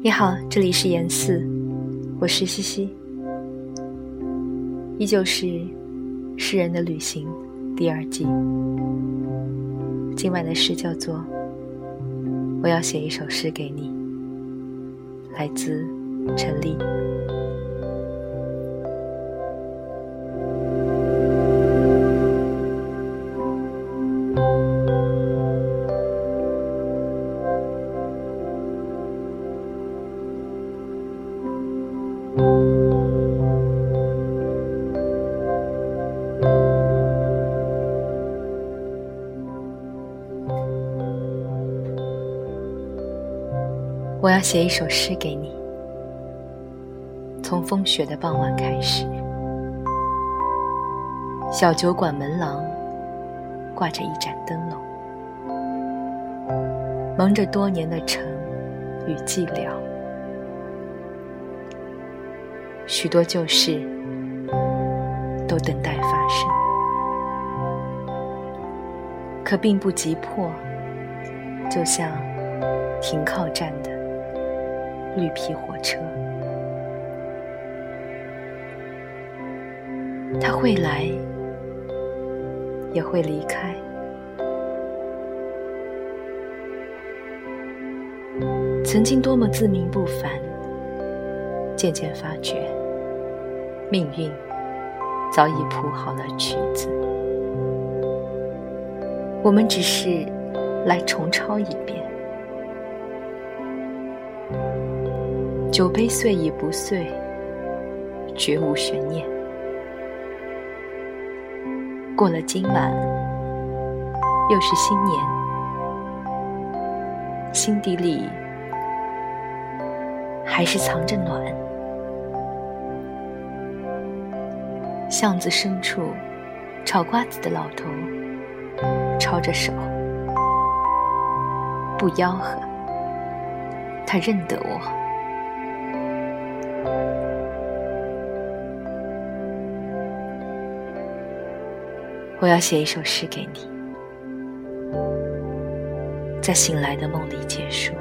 你好，这里是言四，我是西西，依旧是《诗人的旅行》第二季。今晚的诗叫做《我要写一首诗给你》，来自陈丽。我要写一首诗给你，从风雪的傍晚开始。小酒馆门廊挂着一盏灯笼，蒙着多年的尘与寂寥。许多旧事都等待发生，可并不急迫，就像停靠站的。绿皮火车，他会来，也会离开。曾经多么自命不凡，渐渐发觉，命运早已谱好了曲子，我们只是来重抄一遍。酒杯碎已不碎，绝无悬念。过了今晚，又是新年，心底里还是藏着暖。巷子深处，炒瓜子的老头抄着手，不吆喝，他认得我。我要写一首诗给你，在醒来的梦里结束。